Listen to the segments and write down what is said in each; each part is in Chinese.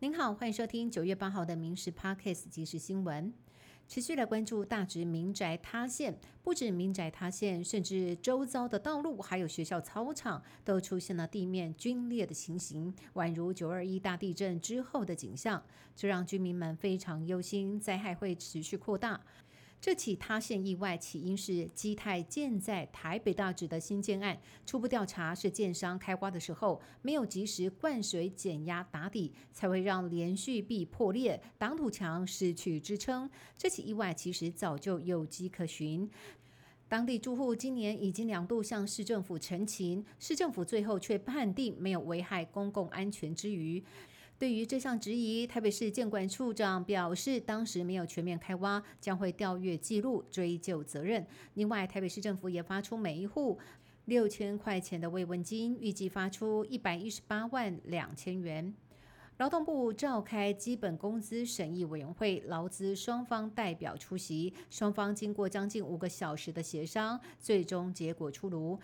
您好，欢迎收听九月八号的《民事 Podcast》即时新闻。持续来关注大直民宅塌陷，不止民宅塌陷，甚至周遭的道路还有学校操场都出现了地面龟裂的情形，宛如九二一大地震之后的景象，这让居民们非常忧心，灾害会持续扩大。这起塌陷意外起因是基泰建在台北大直的新建案，初步调查是建商开挖的时候没有及时灌水减压打底，才会让连续壁破裂，挡土墙失去支撑。这起意外其实早就有迹可循，当地住户今年已经两度向市政府陈情，市政府最后却判定没有危害公共安全之余。对于这项质疑，台北市建管处长表示，当时没有全面开挖，将会调阅记录追究责任。另外，台北市政府也发出每一户六千块钱的慰问金，预计发出一百一十八万两千元。劳动部召开基本工资审议委员会，劳资双方代表出席，双方经过将近五个小时的协商，最终结果出炉。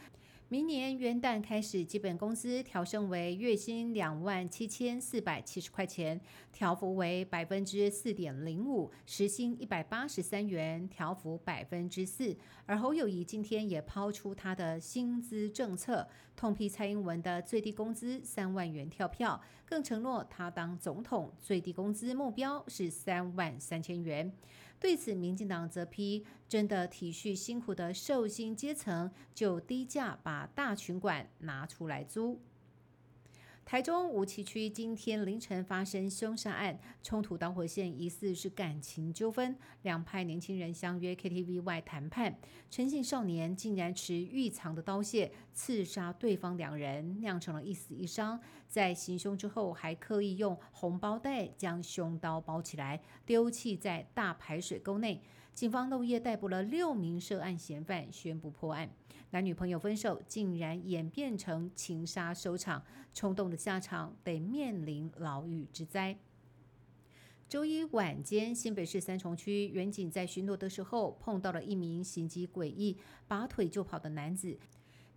明年元旦开始，基本工资调升为月薪两万七千四百七十块钱，调幅为百分之四点零五；时薪一百八十三元，调幅百分之四。而侯友谊今天也抛出他的薪资政策，痛批蔡英文的最低工资三万元跳票，更承诺他当总统最低工资目标是三万三千元。对此，民进党则批：真的体恤辛苦的寿星阶层，就低价把大群馆拿出来租。台中五旗区今天凌晨发生凶杀案，冲突导火线疑似是感情纠纷，两派年轻人相约 KTV 外谈判，陈姓少年竟然持预藏的刀械刺杀对方两人，酿成了一死一伤。在行凶之后，还刻意用红包袋将凶刀包起来，丢弃在大排水沟内。警方漏夜逮捕了六名涉案嫌犯，宣布破案。男女朋友分手，竟然演变成情杀收场，冲动的下场得面临牢狱之灾。周一晚间，新北市三重区远警在巡逻的时候，碰到了一名行迹诡异、拔腿就跑的男子。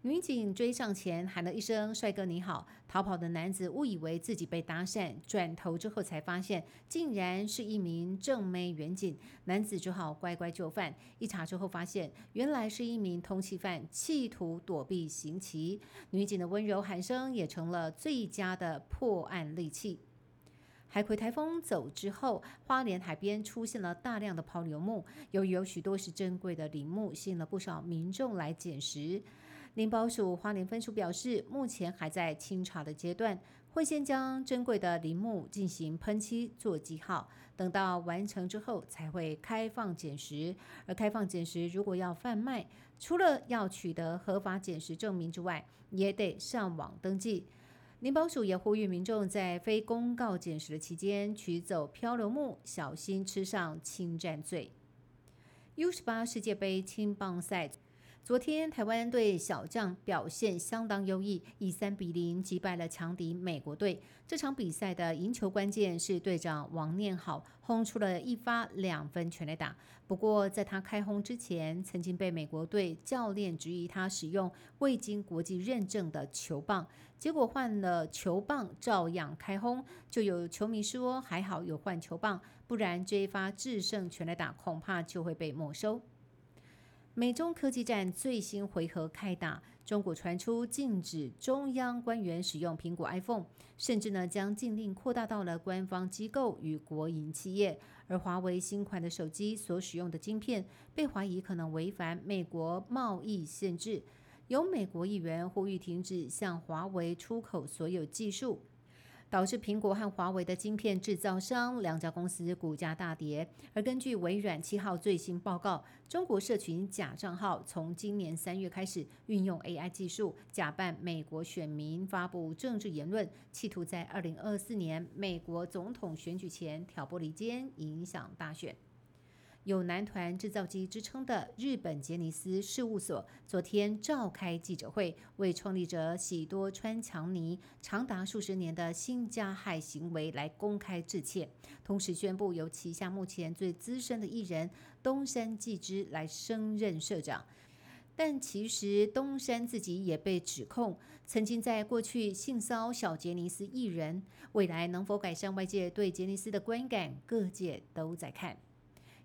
女警追上前喊了一声“帅哥你好”，逃跑的男子误以为自己被搭讪，转头之后才发现竟然是一名正妹远警，男子只好乖乖就范。一查之后发现，原来是一名通缉犯，企图躲避刑期。女警的温柔喊声也成了最佳的破案利器。海葵台风走之后，花莲海边出现了大量的抛流木，由于有许多是珍贵的林木，吸引了不少民众来捡拾。林保署花莲分署表示，目前还在清查的阶段，会先将珍贵的林木进行喷漆做记号，等到完成之后才会开放捡拾。而开放捡拾如果要贩卖，除了要取得合法捡拾证明之外，也得上网登记。林保署也呼吁民众在非公告捡拾的期间取走漂流木，小心吃上侵占罪。U 十八世界杯青棒赛。昨天，台湾队小将表现相当优异，以三比零击败了强敌美国队。这场比赛的赢球关键是队长王念好轰出了一发两分全垒打。不过，在他开轰之前，曾经被美国队教练质疑他使用未经国际认证的球棒，结果换了球棒照样开轰。就有球迷说，还好有换球棒，不然这一发制胜全垒打恐怕就会被没收。美中科技战最新回合开打，中国传出禁止中央官员使用苹果 iPhone，甚至呢将禁令扩大到了官方机构与国营企业。而华为新款的手机所使用的晶片被怀疑可能违反美国贸易限制，有美国议员呼吁停止向华为出口所有技术。导致苹果和华为的晶片制造商两家公司股价大跌。而根据微软七号最新报告，中国社群假账号从今年三月开始运用 AI 技术，假扮美国选民发布政治言论，企图在二零二四年美国总统选举前挑拨离间，影响大选。有“男团制造机”之称的日本杰尼斯事务所，昨天召开记者会，为创立者喜多川强尼长达数十年的性加害行为来公开致歉，同时宣布由旗下目前最资深的艺人东山纪之来升任社长。但其实东山自己也被指控曾经在过去性骚小杰尼斯艺人，未来能否改善外界对杰尼斯的观感，各界都在看。